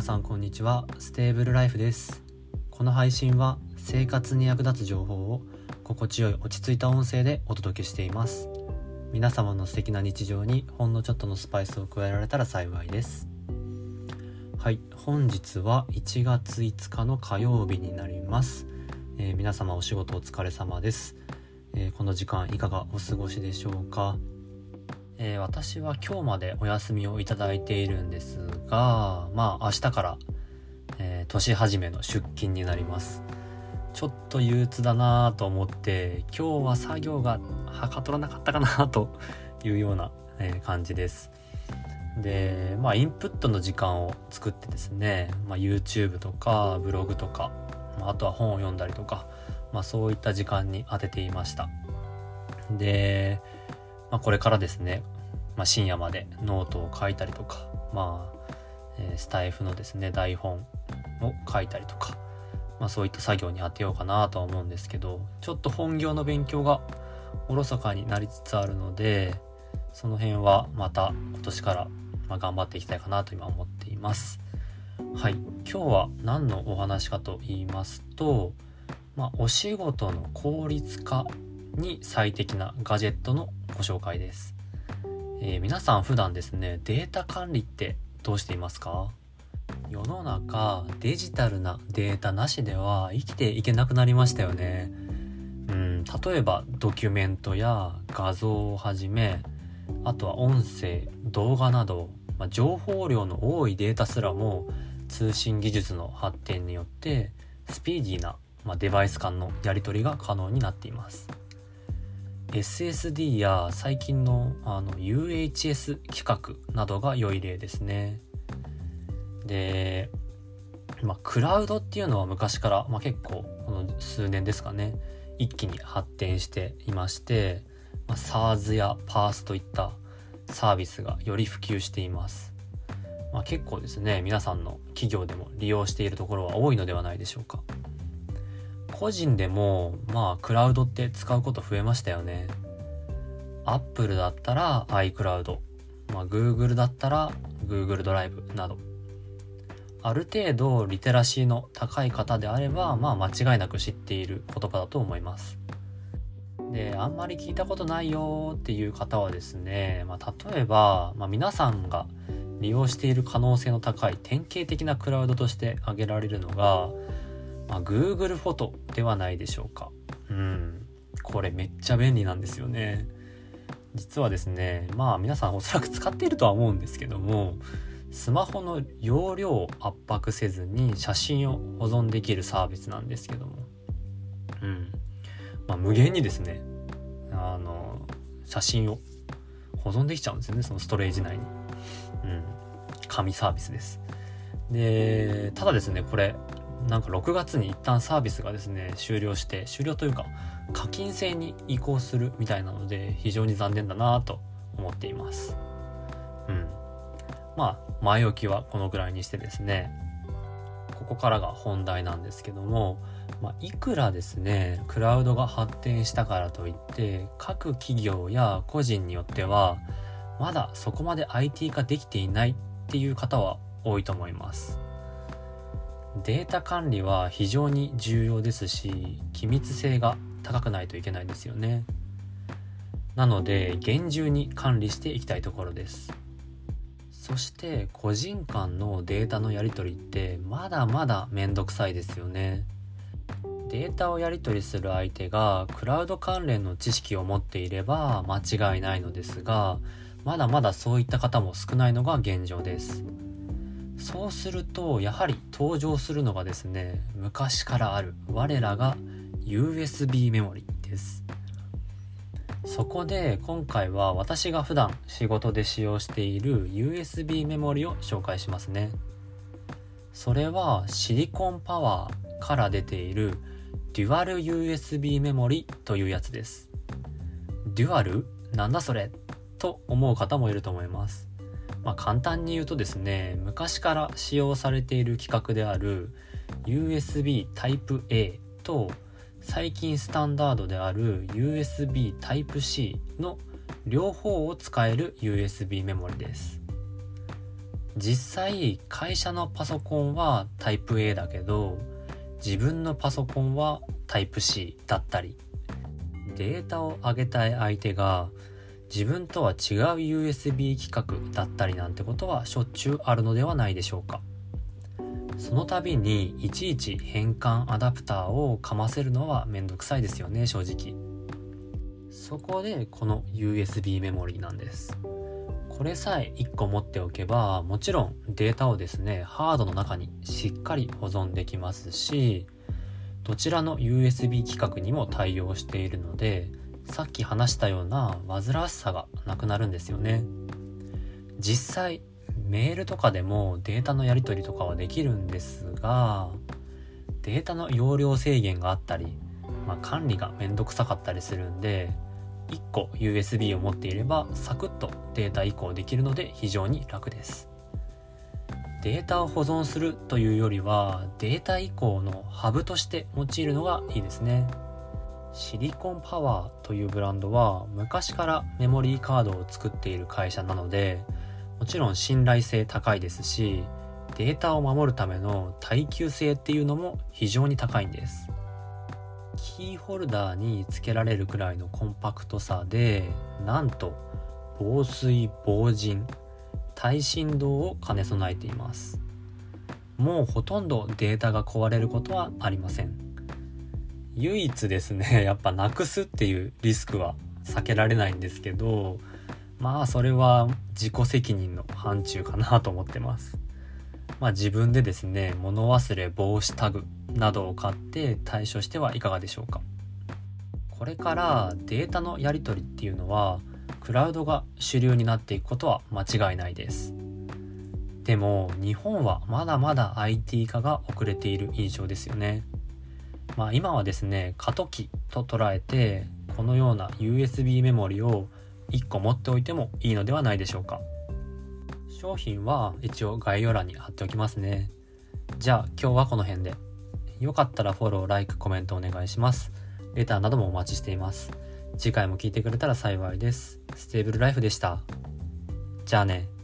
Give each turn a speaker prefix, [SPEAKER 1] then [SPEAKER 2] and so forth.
[SPEAKER 1] 皆さんこんにちは。ステーブルライフです。この配信は生活に役立つ情報を心地よい落ち着いた音声でお届けしています。皆様の素敵な日常にほんのちょっとのスパイスを加えられたら幸いです。はい。本日は1月5日の火曜日になります、えー、皆様お仕事お疲れ様です、えー、この時間いかがお過ごしでしょうか？えー、私は今日までお休みをいただいているんですが、まあ明日から、えー、年始めの出勤になります。ちょっと憂鬱だなと思って、今日は作業がはかどらなかったかなというような、えー、感じです。で、まあインプットの時間を作ってですね、まあ、YouTube とかブログとか、あ、あとは本を読んだりとか、まあそういった時間に当てていました。で、まあ、これからですね、まあ、深夜までノートを書いたりとか、まあ、えー、スタイフのですね、台本を書いたりとか、まあ、そういった作業に当てようかなとは思うんですけど、ちょっと本業の勉強がおろそかになりつつあるので、その辺はまた今年からま頑張っていきたいかなと今思っています。はい。今日は何のお話かと言いますと、まあ、お仕事の効率化に最適なガジェットのご紹介です、えー、皆さん普段ですねデータ管理ってどうしていますか？世の中デジタルなデータなしでは生きていけなくなりましたよね。うん例えばドキュメントや画像をはじめあとは音声動画など、まあ、情報量の多いデータすらも通信技術の発展によってスピーディーな、まあ、デバイス間のやり取りが可能になっています。SSD や最近のあの UHS 規格などが良い例ですね。で、まあ、クラウドっていうのは昔から、まあ、結構この数年ですかね一気に発展していまして、まあ、SARS や PARS といったサービスがより普及しています。まあ、結構ですね皆さんの企業でも利用しているところは多いのではないでしょうか。個人でもまあクラウドって使うこと増えましたよね。Apple だったら iCloud、まあ、Google だったら Google ドライブなど。ある程度リテラシーの高い方であればまあ間違いなく知っている言葉だと思います。であんまり聞いたことないよっていう方はですね、まあ、例えば、まあ、皆さんが利用している可能性の高い典型的なクラウドとして挙げられるのがまあ、Google フォトではないでしょうか。うん。これめっちゃ便利なんですよね。実はですね、まあ皆さんおそらく使っているとは思うんですけども、スマホの容量を圧迫せずに写真を保存できるサービスなんですけども。うん。まあ無限にですね、あの、写真を保存できちゃうんですよね、そのストレージ内に。うん。紙サービスです。で、ただですね、これ、なんか6月に一旦サービスがですね終了して終了というか課金制に移行するみたいなので非常に残念だなと思っています。うん。まあ前置きはこのぐらいにしてですねここからが本題なんですけども、まあ、いくらですねクラウドが発展したからといって各企業や個人によってはまだそこまで IT 化できていないっていう方は多いと思います。データ管理は非常に重要ですし機密性が高くないといけないですよね。なので厳重に管理していきたいところです。そして個人間のデータのやり取りってまだまだめんどくさいですよね。データをやり取りする相手がクラウド関連の知識を持っていれば間違いないのですがまだまだそういった方も少ないのが現状です。そうするとやはり登場するのがですね昔からある我らが USB メモリです。そこで今回は私が普段仕事で使用している USB メモリを紹介しますね。それはシリコンパワーから出ているデュアル USB メモリというやつです。デュアル？なんだそれ？と思う方もいると思います。まあ、簡単に言うとですね昔から使用されている規格である USB Type-A と最近スタンダードである USB Type-C の両方を使える USB メモリです。実際会社のパソコンはタイプ A だけど自分のパソコンはタイプ C だったりデータを上げたい相手が自分とは違う USB 規格だったりなんてことはしょっちゅうあるのではないでしょうか。その度にいちいち変換アダプターをかませるのはめんどくさいですよね正直。そこでこの USB メモリーなんです。これさえ1個持っておけばもちろんデータをですねハードの中にしっかり保存できますしどちらの USB 規格にも対応しているのでさっき話したような煩わしさがなくなるんですよね。実際メールとかでもデータのやり取りとかはできるんですがデータの容量制限があったり、まあ、管理がめんどくさかったりするんで1個 USB を持っていればサクッとデータ移行できるので非常に楽です。データを保存するというよりはデータ移行のハブとして用いるのがいいですね。シリコンパワーというブランドは昔からメモリーカードを作っている会社なのでもちろん信頼性高いですしデータを守るための耐久性っていうのも非常に高いんです。キーホルダーにつけられるくらいのコンパクトさでなんと防水防塵耐振動を兼ね備えています。もうほとんどデータが壊れることはありません。唯一ですね やっぱなくすっていうリスクは避けられないんですけどまあそれは自己責任の範疇かなと思ってます。まあ自分でですね物忘れ防止タグなどを買って対処してはいかがでしょうか。これからデータのやり取りっていうのはクラウドが主流になっていくことは間違いないです。でも日本はまだまだ IT 化が遅れている印象ですよね。まあ今はですね過渡期と捉えてこのような USB メモリを1個持っておいてもいいのではないでしょうか商品は一応概要欄に貼っておきますねじゃあ今日はこの辺でよかったらフォロー、ライク、コメントお願いします。レターなどもお待ちしています。次回も聞いてくれたら幸いです。ステーブルライフでした。じゃあね。